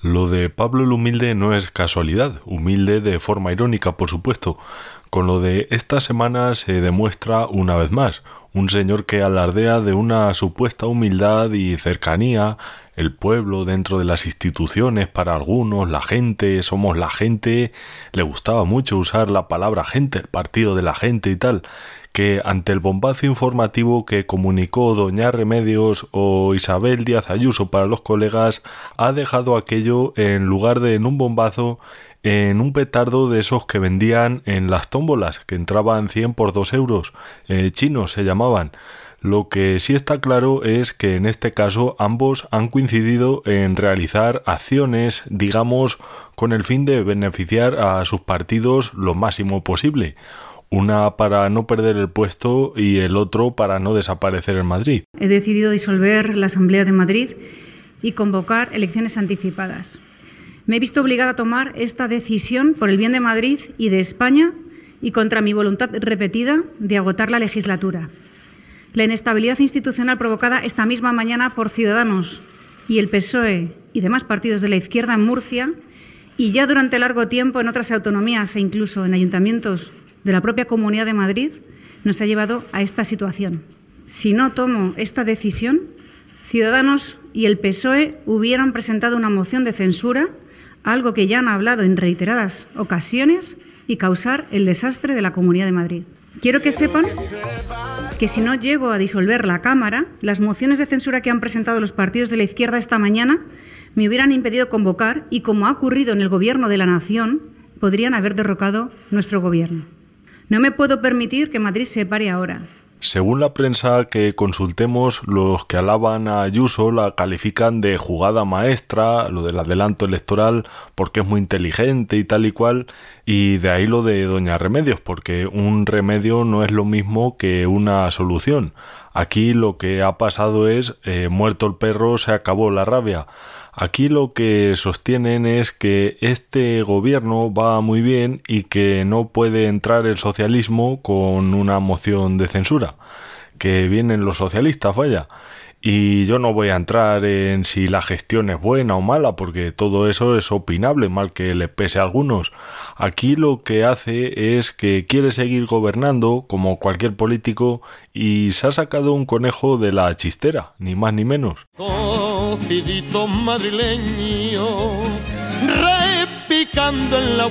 Lo de Pablo el Humilde no es casualidad, humilde de forma irónica, por supuesto. Con lo de esta semana se demuestra una vez más, un señor que alardea de una supuesta humildad y cercanía, el pueblo dentro de las instituciones para algunos, la gente, somos la gente, le gustaba mucho usar la palabra gente, el partido de la gente y tal, que ante el bombazo informativo que comunicó doña Remedios o Isabel Díaz Ayuso para los colegas, ha dejado aquello en lugar de en un bombazo en un petardo de esos que vendían en las tómbolas, que entraban 100 por 2 euros, eh, chinos se llamaban. Lo que sí está claro es que en este caso ambos han coincidido en realizar acciones, digamos, con el fin de beneficiar a sus partidos lo máximo posible una para no perder el puesto y el otro para no desaparecer en Madrid. He decidido disolver la Asamblea de Madrid y convocar elecciones anticipadas. Me he visto obligada a tomar esta decisión por el bien de Madrid y de España y contra mi voluntad repetida de agotar la legislatura. La inestabilidad institucional provocada esta misma mañana por Ciudadanos y el PSOE y demás partidos de la izquierda en Murcia y ya durante largo tiempo en otras autonomías e incluso en ayuntamientos de la propia Comunidad de Madrid nos ha llevado a esta situación. Si no tomo esta decisión, Ciudadanos y el PSOE hubieran presentado una moción de censura, algo que ya han hablado en reiteradas ocasiones, y causar el desastre de la Comunidad de Madrid. Quiero que sepan que si no llego a disolver la Cámara, las mociones de censura que han presentado los partidos de la izquierda esta mañana me hubieran impedido convocar y, como ha ocurrido en el Gobierno de la Nación, podrían haber derrocado nuestro Gobierno. No me puedo permitir que Madrid se pare ahora. Según la prensa que consultemos, los que alaban a Ayuso la califican de jugada maestra, lo del adelanto electoral, porque es muy inteligente y tal y cual, y de ahí lo de Doña Remedios, porque un remedio no es lo mismo que una solución. Aquí lo que ha pasado es, eh, muerto el perro, se acabó la rabia. Aquí lo que sostienen es que este gobierno va muy bien y que no puede entrar el socialismo con una moción de censura, que vienen los socialistas, vaya. Y yo no voy a entrar en si la gestión es buena o mala, porque todo eso es opinable, mal que le pese a algunos. Aquí lo que hace es que quiere seguir gobernando, como cualquier político, y se ha sacado un conejo de la chistera, ni más ni menos. madrileño, repicando en la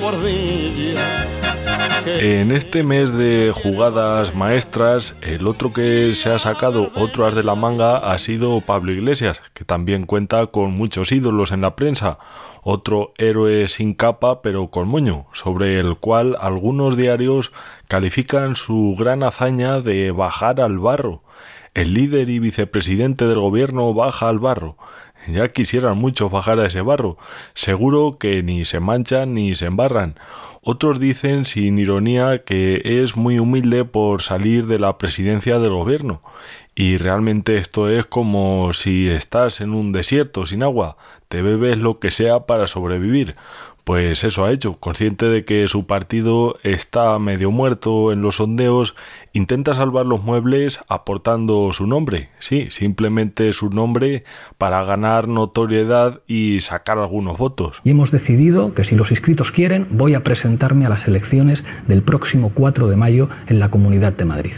en este mes de jugadas maestras, el otro que se ha sacado otro as de la manga ha sido Pablo Iglesias, que también cuenta con muchos ídolos en la prensa, otro héroe sin capa pero con moño, sobre el cual algunos diarios califican su gran hazaña de bajar al barro. El líder y vicepresidente del gobierno baja al barro. Ya quisieran muchos bajar a ese barro. Seguro que ni se manchan ni se embarran. Otros dicen sin ironía que es muy humilde por salir de la presidencia del gobierno. Y realmente esto es como si estás en un desierto sin agua, te bebes lo que sea para sobrevivir. Pues eso ha hecho, consciente de que su partido está medio muerto en los sondeos, intenta salvar los muebles aportando su nombre, sí, simplemente su nombre para ganar notoriedad y sacar algunos votos. Y hemos decidido que si los inscritos quieren, voy a presentarme a las elecciones del próximo 4 de mayo en la Comunidad de Madrid.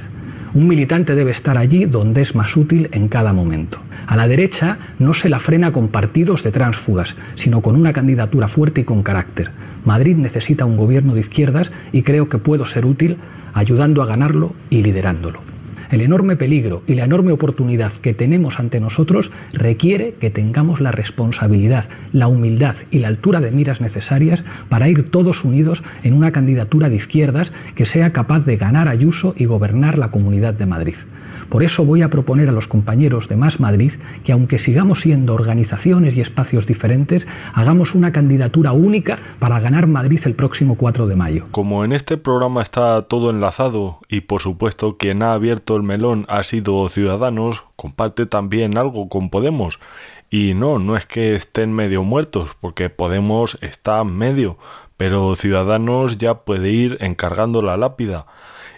Un militante debe estar allí donde es más útil en cada momento. A la derecha no se la frena con partidos de tránsfugas, sino con una candidatura fuerte y con carácter. Madrid necesita un gobierno de izquierdas y creo que puedo ser útil ayudando a ganarlo y liderándolo. El enorme peligro y la enorme oportunidad que tenemos ante nosotros requiere que tengamos la responsabilidad, la humildad y la altura de miras necesarias para ir todos unidos en una candidatura de izquierdas que sea capaz de ganar Ayuso y gobernar la Comunidad de Madrid. Por eso voy a proponer a los compañeros de Más Madrid que aunque sigamos siendo organizaciones y espacios diferentes, hagamos una candidatura única para ganar Madrid el próximo 4 de mayo. Como en este programa está todo enlazado y por supuesto quien ha abierto el melón ha sido Ciudadanos, comparte también algo con Podemos. Y no, no es que estén medio muertos, porque Podemos está medio, pero Ciudadanos ya puede ir encargando la lápida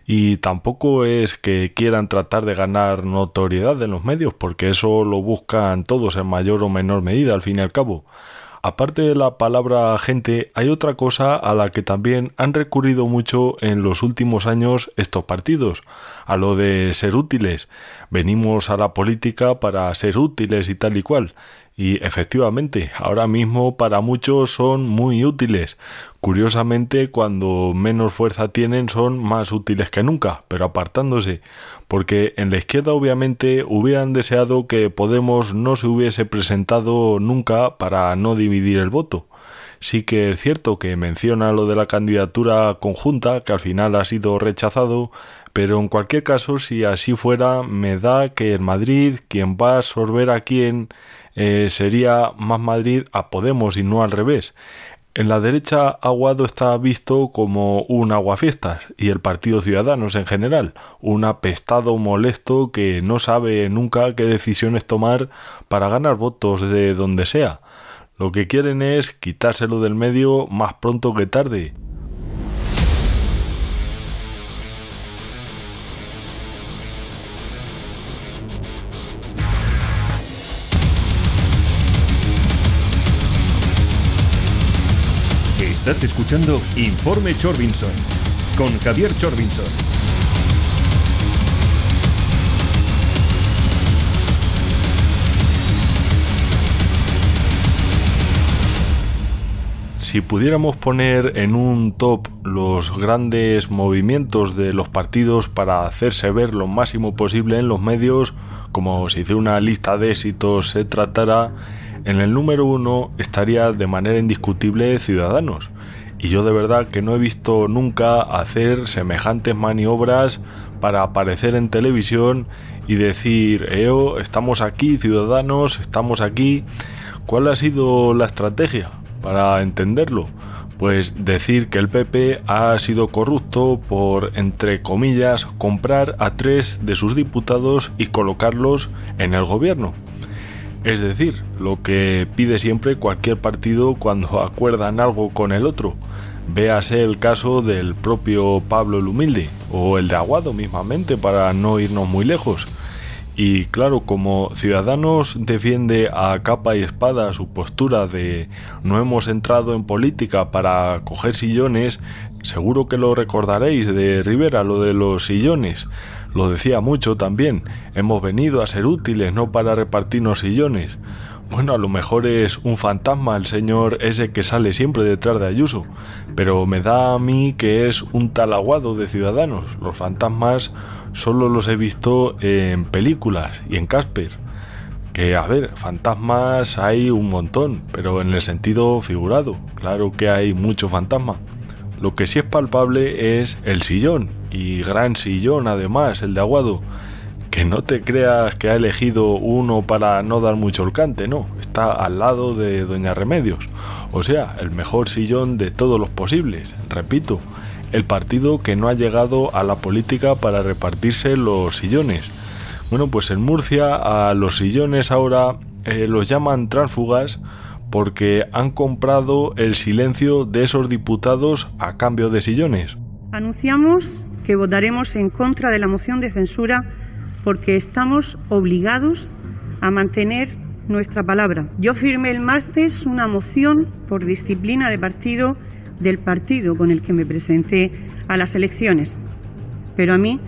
y tampoco es que quieran tratar de ganar notoriedad en los medios, porque eso lo buscan todos en mayor o menor medida, al fin y al cabo. Aparte de la palabra gente, hay otra cosa a la que también han recurrido mucho en los últimos años estos partidos, a lo de ser útiles. Venimos a la política para ser útiles y tal y cual. Y efectivamente, ahora mismo para muchos son muy útiles. Curiosamente, cuando menos fuerza tienen son más útiles que nunca, pero apartándose, porque en la izquierda obviamente hubieran deseado que Podemos no se hubiese presentado nunca para no dividir el voto. Sí que es cierto que menciona lo de la candidatura conjunta, que al final ha sido rechazado, pero en cualquier caso, si así fuera, me da que en Madrid quien va a absorber a quien eh, sería más Madrid a Podemos y no al revés. En la derecha, Aguado está visto como un aguafiestas y el Partido Ciudadanos en general, un apestado molesto que no sabe nunca qué decisiones tomar para ganar votos de donde sea. Lo que quieren es quitárselo del medio más pronto que tarde. Estás escuchando Informe Chorbinson con Javier Chorbinson. Si pudiéramos poner en un top los grandes movimientos de los partidos para hacerse ver lo máximo posible en los medios, como si de una lista de éxitos se tratara, en el número uno estaría de manera indiscutible Ciudadanos. Y yo de verdad que no he visto nunca hacer semejantes maniobras para aparecer en televisión y decir, EO, estamos aquí, ciudadanos, estamos aquí. ¿Cuál ha sido la estrategia para entenderlo? Pues decir que el PP ha sido corrupto por, entre comillas, comprar a tres de sus diputados y colocarlos en el gobierno. Es decir, lo que pide siempre cualquier partido cuando acuerdan algo con el otro. Véase el caso del propio Pablo el Humilde o el de Aguado mismamente para no irnos muy lejos. Y claro, como Ciudadanos defiende a capa y espada su postura de no hemos entrado en política para coger sillones, seguro que lo recordaréis de Rivera, lo de los sillones. Lo decía mucho también, hemos venido a ser útiles, no para repartirnos sillones. Bueno, a lo mejor es un fantasma el señor ese que sale siempre detrás de Ayuso, pero me da a mí que es un talaguado de ciudadanos. Los fantasmas solo los he visto en películas y en Casper. Que a ver, fantasmas hay un montón, pero en el sentido figurado. Claro que hay mucho fantasma. Lo que sí es palpable es el sillón, y gran sillón además, el de Aguado. Que no te creas que ha elegido uno para no dar mucho el cante, no, está al lado de Doña Remedios. O sea, el mejor sillón de todos los posibles, repito, el partido que no ha llegado a la política para repartirse los sillones. Bueno, pues en Murcia a los sillones ahora eh, los llaman tránsfugas porque han comprado el silencio de esos diputados a cambio de sillones. Anunciamos que votaremos en contra de la moción de censura porque estamos obligados a mantener nuestra palabra. Yo firmé el martes una moción por disciplina de partido del partido con el que me presenté a las elecciones, pero a mí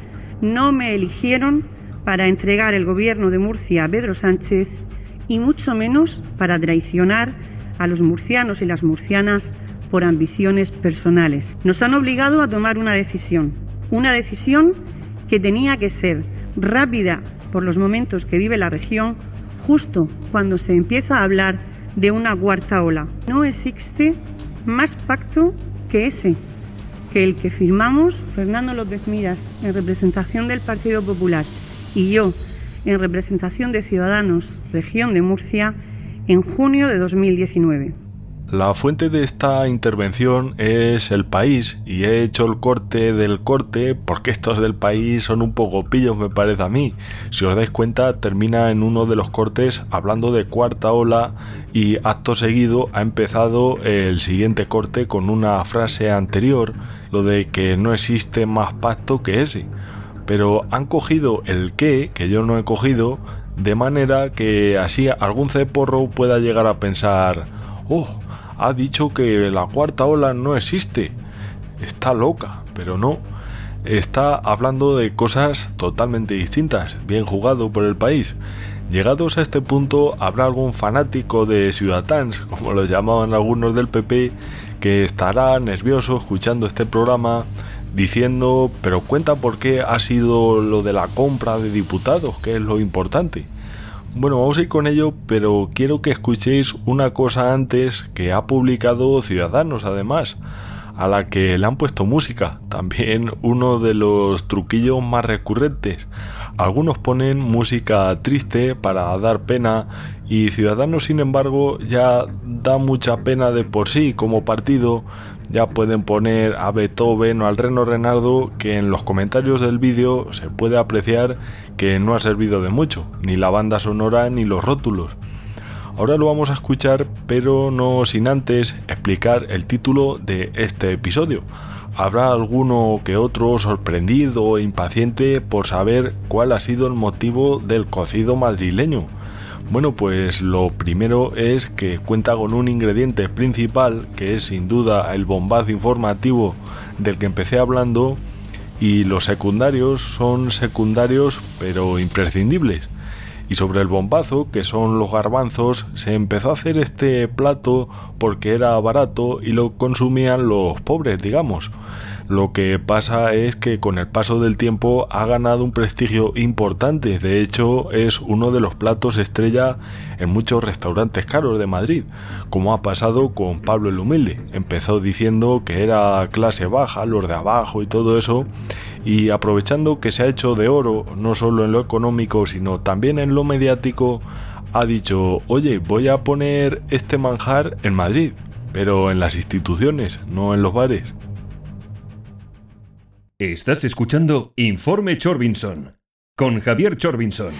no me eligieron para entregar el gobierno de Murcia a Pedro Sánchez y mucho menos para traicionar a los murcianos y las murcianas por ambiciones personales. Nos han obligado a tomar una decisión, una decisión que tenía que ser rápida por los momentos que vive la región, justo cuando se empieza a hablar de una cuarta ola. No existe más pacto que ese, que el que firmamos Fernando López Miras en representación del Partido Popular y yo en representación de Ciudadanos, región de Murcia, en junio de 2019. La fuente de esta intervención es el país y he hecho el corte del corte porque estos del país son un poco pillos me parece a mí. Si os dais cuenta termina en uno de los cortes hablando de cuarta ola y acto seguido ha empezado el siguiente corte con una frase anterior, lo de que no existe más pacto que ese pero han cogido el qué, que yo no he cogido, de manera que así algún ceporro pueda llegar a pensar, Oh, ha dicho que la cuarta ola no existe. Está loca, pero no. Está hablando de cosas totalmente distintas. Bien jugado por el país. Llegados a este punto, habrá algún fanático de Ciudadans, como lo llamaban algunos del PP, que estará nervioso escuchando este programa diciendo, pero cuenta por qué ha sido lo de la compra de diputados, que es lo importante. Bueno, vamos a ir con ello, pero quiero que escuchéis una cosa antes que ha publicado Ciudadanos, además, a la que le han puesto música, también uno de los truquillos más recurrentes. Algunos ponen música triste para dar pena y Ciudadanos, sin embargo, ya da mucha pena de por sí como partido ya pueden poner a Beethoven o al Reno Renardo que en los comentarios del vídeo se puede apreciar que no ha servido de mucho, ni la banda sonora ni los rótulos. Ahora lo vamos a escuchar, pero no sin antes explicar el título de este episodio. Habrá alguno que otro sorprendido e impaciente por saber cuál ha sido el motivo del cocido madrileño bueno, pues lo primero es que cuenta con un ingrediente principal que es sin duda el bombazo informativo del que empecé hablando y los secundarios son secundarios pero imprescindibles. Y sobre el bombazo, que son los garbanzos, se empezó a hacer este plato porque era barato y lo consumían los pobres, digamos. Lo que pasa es que con el paso del tiempo ha ganado un prestigio importante. De hecho, es uno de los platos estrella en muchos restaurantes caros de Madrid, como ha pasado con Pablo el Humilde. Empezó diciendo que era clase baja, los de abajo y todo eso, y aprovechando que se ha hecho de oro, no solo en lo económico, sino también en lo mediático, ha dicho, oye, voy a poner este manjar en Madrid, pero en las instituciones, no en los bares. Estás escuchando Informe Chorbinson con Javier Chorbinson.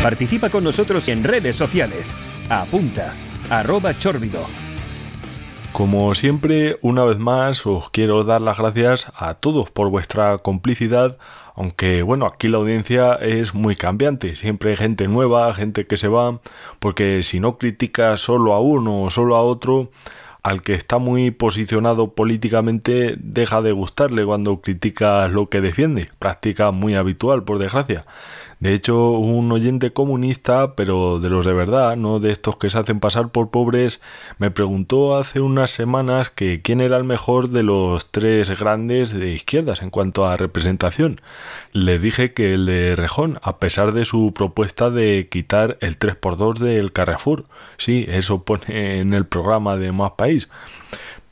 Participa con nosotros en redes sociales. Apunta, arroba chorbido. Como siempre, una vez más os quiero dar las gracias a todos por vuestra complicidad, aunque bueno, aquí la audiencia es muy cambiante, siempre hay gente nueva, gente que se va, porque si no criticas solo a uno o solo a otro, al que está muy posicionado políticamente deja de gustarle cuando critica lo que defiende, práctica muy habitual por desgracia. De hecho, un oyente comunista, pero de los de verdad, no de estos que se hacen pasar por pobres, me preguntó hace unas semanas que quién era el mejor de los tres grandes de izquierdas en cuanto a representación. Le dije que el de Rejón, a pesar de su propuesta de quitar el 3x2 del Carrefour. Sí, eso pone en el programa de Más País.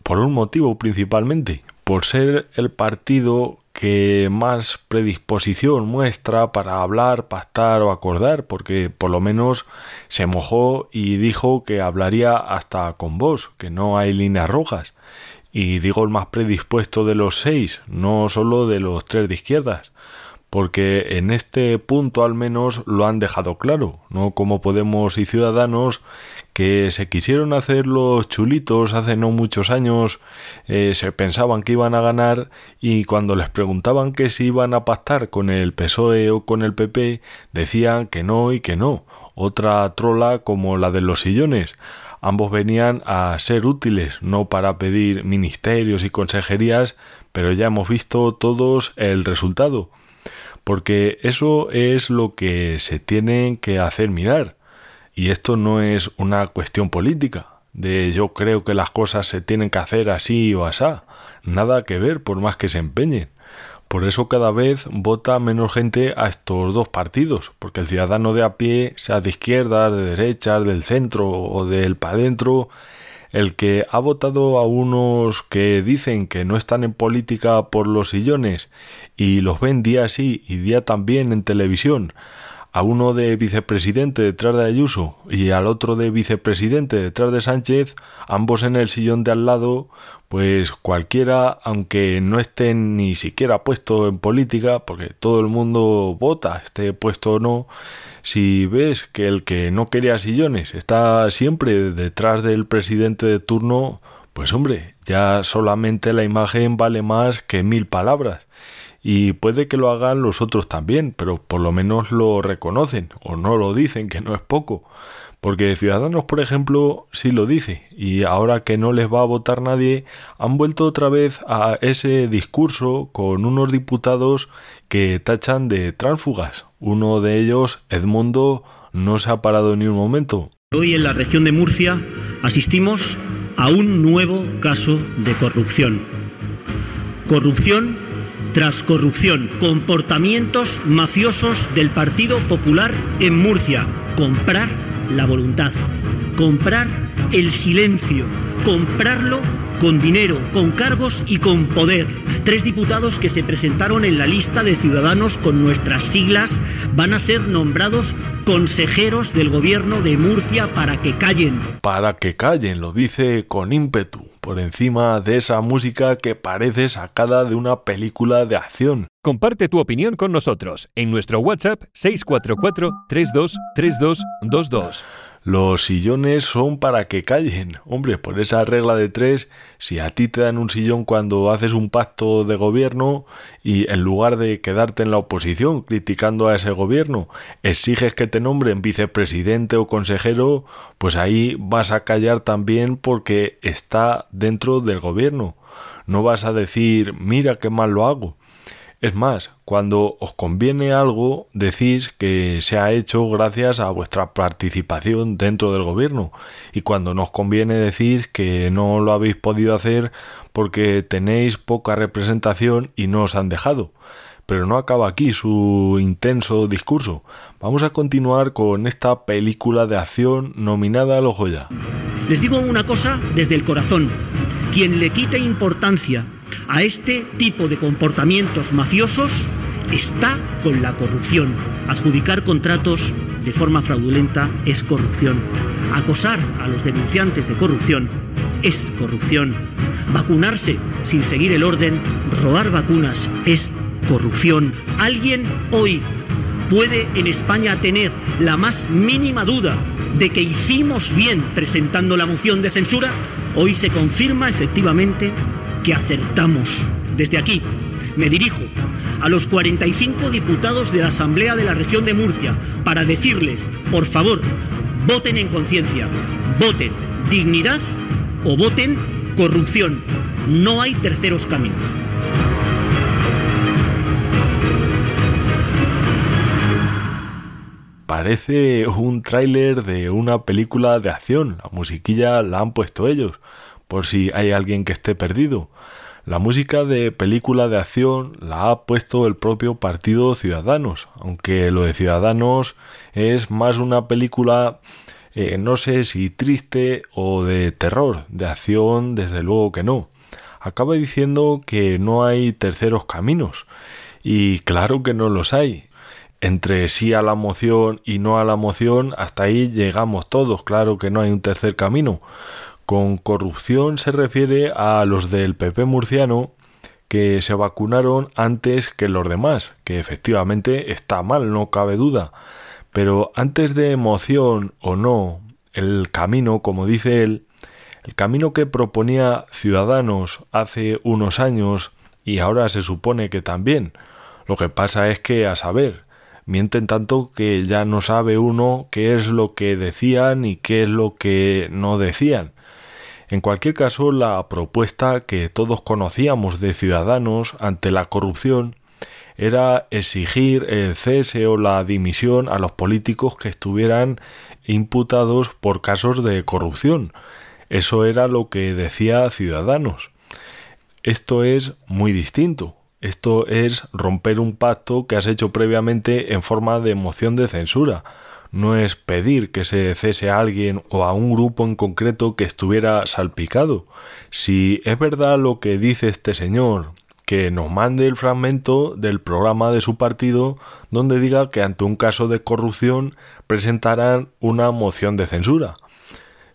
Por un motivo principalmente, por ser el partido que más predisposición muestra para hablar, pactar o acordar, porque por lo menos se mojó y dijo que hablaría hasta con vos, que no hay líneas rojas. Y digo el más predispuesto de los seis, no solo de los tres de izquierdas, porque en este punto al menos lo han dejado claro, no como Podemos y Ciudadanos que se quisieron hacer los chulitos hace no muchos años, eh, se pensaban que iban a ganar y cuando les preguntaban que si iban a pactar con el PSOE o con el PP, decían que no y que no. Otra trola como la de los sillones. Ambos venían a ser útiles, no para pedir ministerios y consejerías, pero ya hemos visto todos el resultado. Porque eso es lo que se tiene que hacer mirar y esto no es una cuestión política, de yo creo que las cosas se tienen que hacer así o asá. Nada que ver por más que se empeñen. Por eso cada vez vota menos gente a estos dos partidos, porque el ciudadano de a pie, sea de izquierda, de derecha, del centro o del pa' dentro, el que ha votado a unos que dicen que no están en política por los sillones y los ven día sí y día también en televisión, a uno de vicepresidente detrás de Ayuso y al otro de vicepresidente detrás de Sánchez, ambos en el sillón de al lado, pues cualquiera, aunque no estén ni siquiera puesto en política, porque todo el mundo vota, esté puesto o no, si ves que el que no quería sillones está siempre detrás del presidente de turno, pues hombre, ya solamente la imagen vale más que mil palabras. Y puede que lo hagan los otros también, pero por lo menos lo reconocen o no lo dicen, que no es poco. Porque Ciudadanos, por ejemplo, sí lo dice, y ahora que no les va a votar nadie, han vuelto otra vez a ese discurso con unos diputados que tachan de tránsfugas. Uno de ellos, Edmundo, no se ha parado ni un momento. Hoy en la región de Murcia asistimos a un nuevo caso de corrupción. Corrupción tras corrupción, comportamientos mafiosos del Partido Popular en Murcia, comprar la voluntad, comprar el silencio, comprarlo con dinero, con cargos y con poder. Tres diputados que se presentaron en la lista de ciudadanos con nuestras siglas van a ser nombrados consejeros del gobierno de Murcia para que callen. Para que callen, lo dice con ímpetu, por encima de esa música que parece sacada de una película de acción. Comparte tu opinión con nosotros en nuestro WhatsApp 644 323222. Los sillones son para que callen. Hombre, por esa regla de tres, si a ti te dan un sillón cuando haces un pacto de gobierno y en lugar de quedarte en la oposición criticando a ese gobierno, exiges que te nombren vicepresidente o consejero, pues ahí vas a callar también porque está dentro del gobierno. No vas a decir, mira qué mal lo hago. Es más, cuando os conviene algo, decís que se ha hecho gracias a vuestra participación dentro del gobierno. Y cuando nos conviene decís que no lo habéis podido hacer porque tenéis poca representación y no os han dejado. Pero no acaba aquí su intenso discurso. Vamos a continuar con esta película de acción nominada a los Joya. Les digo una cosa desde el corazón. Quien le quite importancia a este tipo de comportamientos mafiosos está con la corrupción. Adjudicar contratos de forma fraudulenta es corrupción. Acosar a los denunciantes de corrupción es corrupción. Vacunarse sin seguir el orden, robar vacunas es corrupción. ¿Alguien hoy puede en España tener la más mínima duda de que hicimos bien presentando la moción de censura? Hoy se confirma efectivamente que acertamos. Desde aquí me dirijo a los 45 diputados de la Asamblea de la región de Murcia para decirles, por favor, voten en conciencia, voten dignidad o voten corrupción. No hay terceros caminos. Parece un tráiler de una película de acción. La musiquilla la han puesto ellos por si hay alguien que esté perdido. La música de película de acción la ha puesto el propio Partido Ciudadanos, aunque lo de Ciudadanos es más una película, eh, no sé si triste o de terror, de acción desde luego que no. Acaba diciendo que no hay terceros caminos, y claro que no los hay. Entre sí a la moción y no a la moción, hasta ahí llegamos todos, claro que no hay un tercer camino. Con corrupción se refiere a los del PP murciano que se vacunaron antes que los demás, que efectivamente está mal, no cabe duda. Pero antes de emoción o no, el camino, como dice él, el camino que proponía Ciudadanos hace unos años y ahora se supone que también. Lo que pasa es que, a saber, mienten tanto que ya no sabe uno qué es lo que decían y qué es lo que no decían. En cualquier caso, la propuesta que todos conocíamos de Ciudadanos ante la corrupción era exigir el cese o la dimisión a los políticos que estuvieran imputados por casos de corrupción. Eso era lo que decía Ciudadanos. Esto es muy distinto. Esto es romper un pacto que has hecho previamente en forma de moción de censura no es pedir que se cese a alguien o a un grupo en concreto que estuviera salpicado. Si es verdad lo que dice este señor, que nos mande el fragmento del programa de su partido donde diga que ante un caso de corrupción presentarán una moción de censura.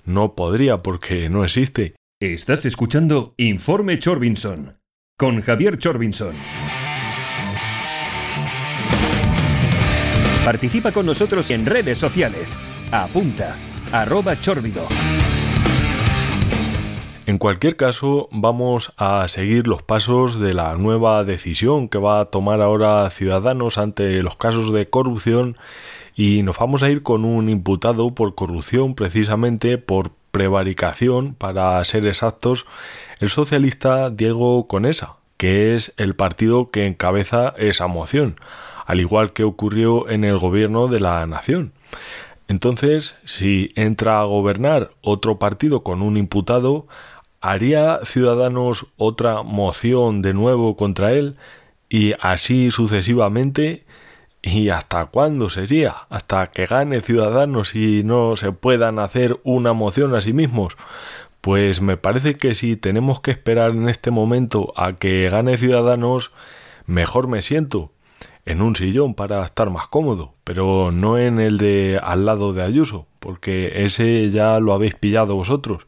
No podría porque no existe. Estás escuchando Informe Chorbinson con Javier Chorbinson. Participa con nosotros en redes sociales. Apunta, arroba chórbido. En cualquier caso, vamos a seguir los pasos de la nueva decisión que va a tomar ahora Ciudadanos ante los casos de corrupción y nos vamos a ir con un imputado por corrupción precisamente por prevaricación, para ser exactos, el socialista Diego Conesa, que es el partido que encabeza esa moción, al igual que ocurrió en el gobierno de la nación. Entonces, si entra a gobernar otro partido con un imputado, ¿haría Ciudadanos otra moción de nuevo contra él? Y así sucesivamente. ¿Y hasta cuándo sería? ¿Hasta que gane Ciudadanos y no se puedan hacer una moción a sí mismos? Pues me parece que si tenemos que esperar en este momento a que gane Ciudadanos, mejor me siento en un sillón para estar más cómodo, pero no en el de al lado de Ayuso, porque ese ya lo habéis pillado vosotros.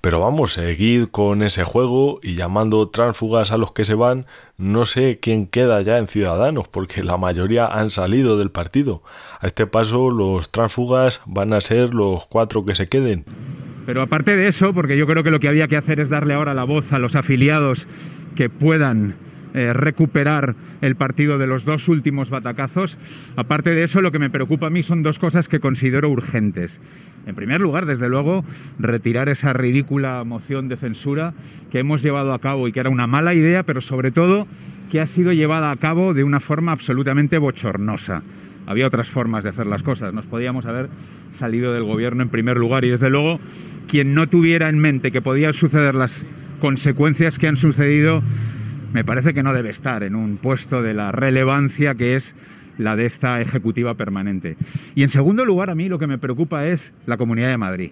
Pero vamos, seguid con ese juego y llamando tránsfugas a los que se van, no sé quién queda ya en Ciudadanos, porque la mayoría han salido del partido. A este paso los tránsfugas van a ser los cuatro que se queden. Pero aparte de eso, porque yo creo que lo que había que hacer es darle ahora la voz a los afiliados que puedan eh, recuperar el partido de los dos últimos batacazos. Aparte de eso, lo que me preocupa a mí son dos cosas que considero urgentes. En primer lugar, desde luego, retirar esa ridícula moción de censura que hemos llevado a cabo y que era una mala idea, pero sobre todo que ha sido llevada a cabo de una forma absolutamente bochornosa. Había otras formas de hacer las cosas. Nos podíamos haber salido del gobierno en primer lugar y, desde luego, quien no tuviera en mente que podían suceder las consecuencias que han sucedido me parece que no debe estar en un puesto de la relevancia que es la de esta ejecutiva permanente. Y en segundo lugar, a mí lo que me preocupa es la Comunidad de Madrid.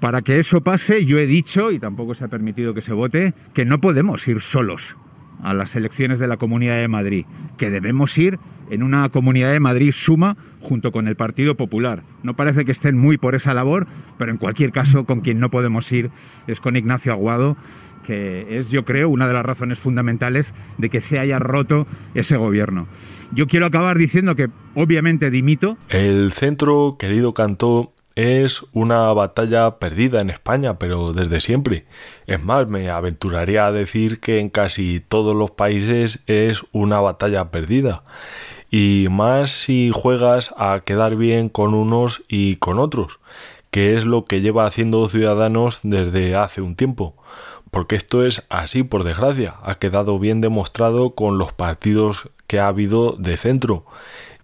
Para que eso pase, yo he dicho, y tampoco se ha permitido que se vote, que no podemos ir solos a las elecciones de la Comunidad de Madrid, que debemos ir en una Comunidad de Madrid suma junto con el Partido Popular. No parece que estén muy por esa labor, pero en cualquier caso con quien no podemos ir es con Ignacio Aguado, que es, yo creo, una de las razones fundamentales de que se haya roto ese gobierno. Yo quiero acabar diciendo que, obviamente, dimito. El centro, querido Cantó, es una batalla perdida en España, pero desde siempre. Es más, me aventuraría a decir que en casi todos los países es una batalla perdida. Y más si juegas a quedar bien con unos y con otros, que es lo que lleva haciendo Ciudadanos desde hace un tiempo porque esto es así por desgracia, ha quedado bien demostrado con los partidos que ha habido de centro,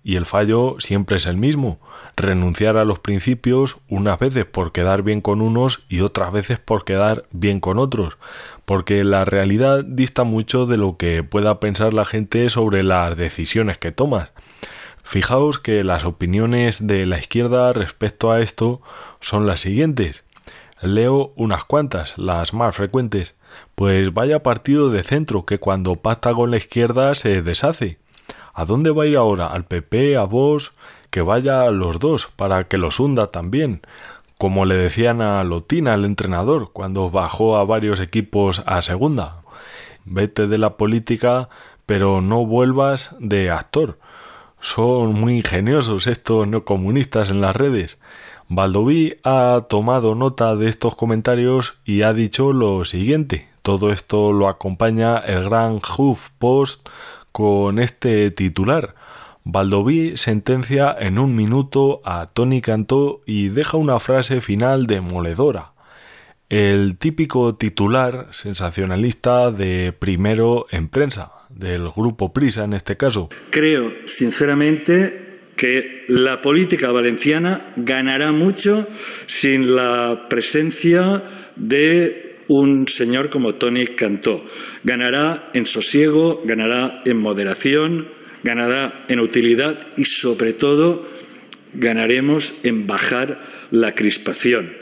y el fallo siempre es el mismo, renunciar a los principios unas veces por quedar bien con unos y otras veces por quedar bien con otros, porque la realidad dista mucho de lo que pueda pensar la gente sobre las decisiones que tomas. Fijaos que las opiniones de la izquierda respecto a esto son las siguientes. Leo unas cuantas, las más frecuentes. Pues vaya partido de centro que cuando pacta con la izquierda se deshace. ¿A dónde va ir ahora? ¿Al PP? ¿A vos? Que vaya a los dos, para que los hunda también. Como le decían a Lotina, el entrenador, cuando bajó a varios equipos a segunda. Vete de la política, pero no vuelvas de actor. Son muy ingeniosos estos neocomunistas en las redes. Baldoví ha tomado nota de estos comentarios y ha dicho lo siguiente. Todo esto lo acompaña el gran Huff Post con este titular. Baldoví sentencia en un minuto a Tony Cantó y deja una frase final demoledora. El típico titular sensacionalista de primero en prensa, del grupo Prisa en este caso. Creo, sinceramente, que la política valenciana ganará mucho sin la presencia de un señor como Tony Cantó. Ganará en sosiego, ganará en moderación, ganará en utilidad y, sobre todo, ganaremos en bajar la crispación.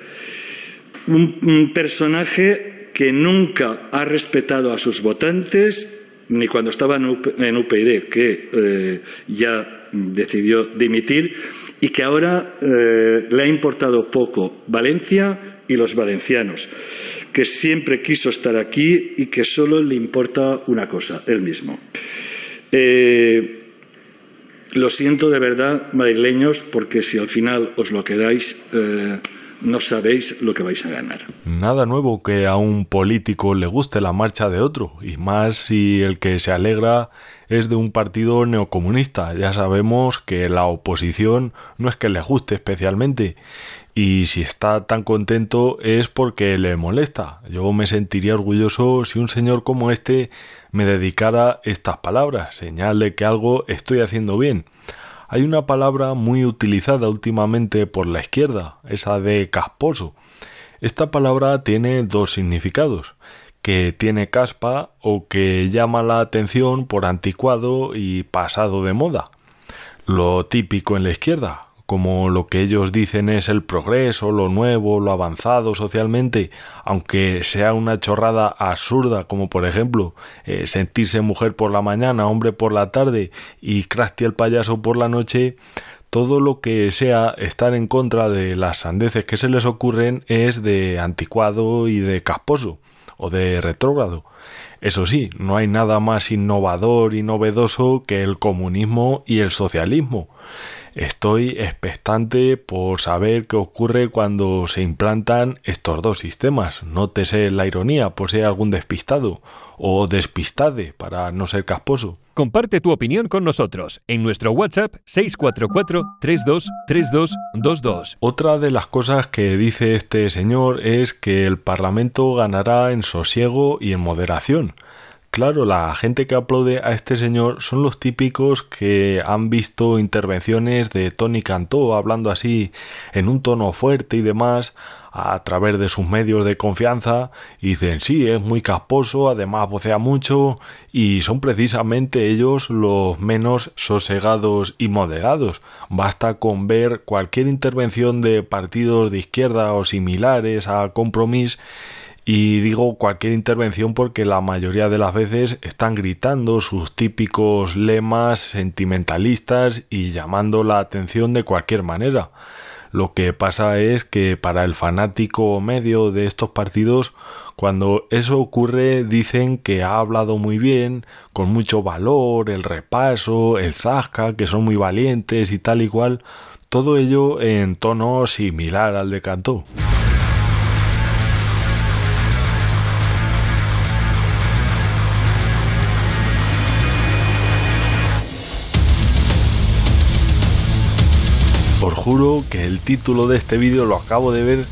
Un, personaje que nunca ha respetado a sus votantes, ni cuando estaba en UPyD, que eh, ya decidió dimitir y que ahora eh, le ha importado poco Valencia y los valencianos, que siempre quiso estar aquí y que solo le importa una cosa, él mismo. Eh, lo siento de verdad, madrileños, porque si al final os lo quedáis, eh, no sabéis lo que vais a ganar. Nada nuevo que a un político le guste la marcha de otro, y más si el que se alegra es de un partido neocomunista. Ya sabemos que la oposición no es que le guste especialmente, y si está tan contento es porque le molesta. Yo me sentiría orgulloso si un señor como este me dedicara estas palabras, señal de que algo estoy haciendo bien. Hay una palabra muy utilizada últimamente por la izquierda, esa de casposo. Esta palabra tiene dos significados, que tiene caspa o que llama la atención por anticuado y pasado de moda. Lo típico en la izquierda, como lo que ellos dicen es el progreso, lo nuevo, lo avanzado socialmente, aunque sea una chorrada absurda, como por ejemplo eh, sentirse mujer por la mañana, hombre por la tarde y Krusty el payaso por la noche, todo lo que sea estar en contra de las sandeces que se les ocurren es de anticuado y de casposo o de retrógrado. Eso sí, no hay nada más innovador y novedoso que el comunismo y el socialismo. Estoy expectante por saber qué ocurre cuando se implantan estos dos sistemas. Nótese la ironía por si hay algún despistado o despistade para no ser casposo. Comparte tu opinión con nosotros en nuestro WhatsApp 644-323222. Otra de las cosas que dice este señor es que el Parlamento ganará en sosiego y en moderación. Claro, la gente que aplaude a este señor son los típicos que han visto intervenciones de Tony Cantó hablando así en un tono fuerte y demás a través de sus medios de confianza y dicen sí, es muy casposo, además vocea mucho y son precisamente ellos los menos sosegados y moderados. Basta con ver cualquier intervención de partidos de izquierda o similares a Compromís y digo cualquier intervención porque la mayoría de las veces están gritando sus típicos lemas sentimentalistas y llamando la atención de cualquier manera. Lo que pasa es que para el fanático medio de estos partidos, cuando eso ocurre, dicen que ha hablado muy bien, con mucho valor, el repaso, el zasca, que son muy valientes y tal y cual, todo ello en tono similar al de Cantó. Os juro que el título de este vídeo lo acabo de ver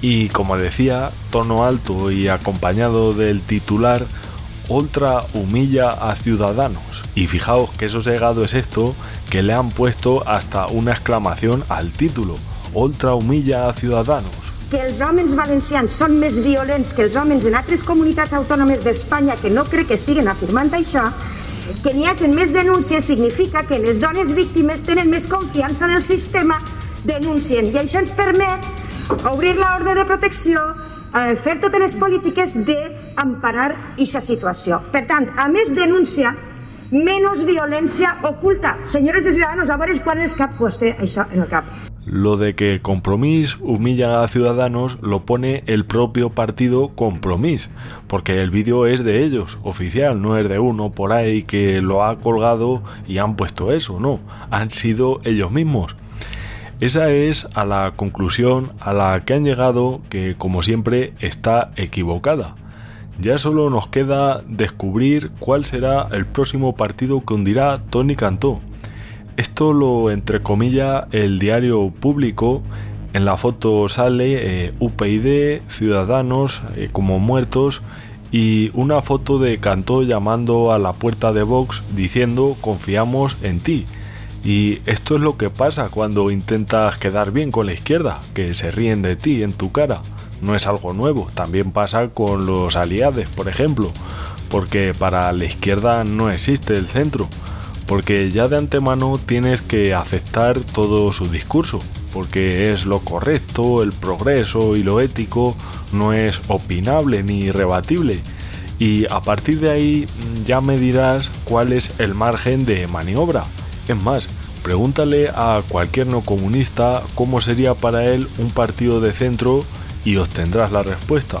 y como decía, tono alto y acompañado del titular, Ultra humilla a ciudadanos. Y fijaos que eso llegado es esto, que le han puesto hasta una exclamación al título. Ultra humilla a ciudadanos. Que els homes valencians són més violents que els homes en altres comunitats autònomes d'Espanya que no crec que estiguen afirmant això, que n'hi hagi més denúncies significa que les dones víctimes tenen més confiança en el sistema, denuncien i això ens permet obrir l'ordre de protecció, eh, fer totes les polítiques d'amparar aquesta situació. Per tant, a més denúncia, menys violència oculta. Senyores de Ciudadanos, a veure quan els cap vostè això en el cap. Lo de que Compromís humilla a Ciudadanos lo pone el propio partido Compromís, porque el vídeo es de ellos, oficial, no es de uno por ahí que lo ha colgado y han puesto eso, no, han sido ellos mismos. Esa es a la conclusión a la que han llegado que, como siempre, está equivocada. Ya solo nos queda descubrir cuál será el próximo partido que hundirá Tony Cantó. Esto lo entrecomilla el diario público. En la foto sale eh, UPyD, Ciudadanos eh, como muertos y una foto de Cantó llamando a la puerta de Vox diciendo confiamos en ti. Y esto es lo que pasa cuando intentas quedar bien con la izquierda, que se ríen de ti en tu cara. No es algo nuevo, también pasa con los aliados, por ejemplo, porque para la izquierda no existe el centro, porque ya de antemano tienes que aceptar todo su discurso, porque es lo correcto, el progreso y lo ético no es opinable ni rebatible. Y a partir de ahí ya me dirás cuál es el margen de maniobra. Es más, pregúntale a cualquier no comunista cómo sería para él un partido de centro y obtendrás la respuesta.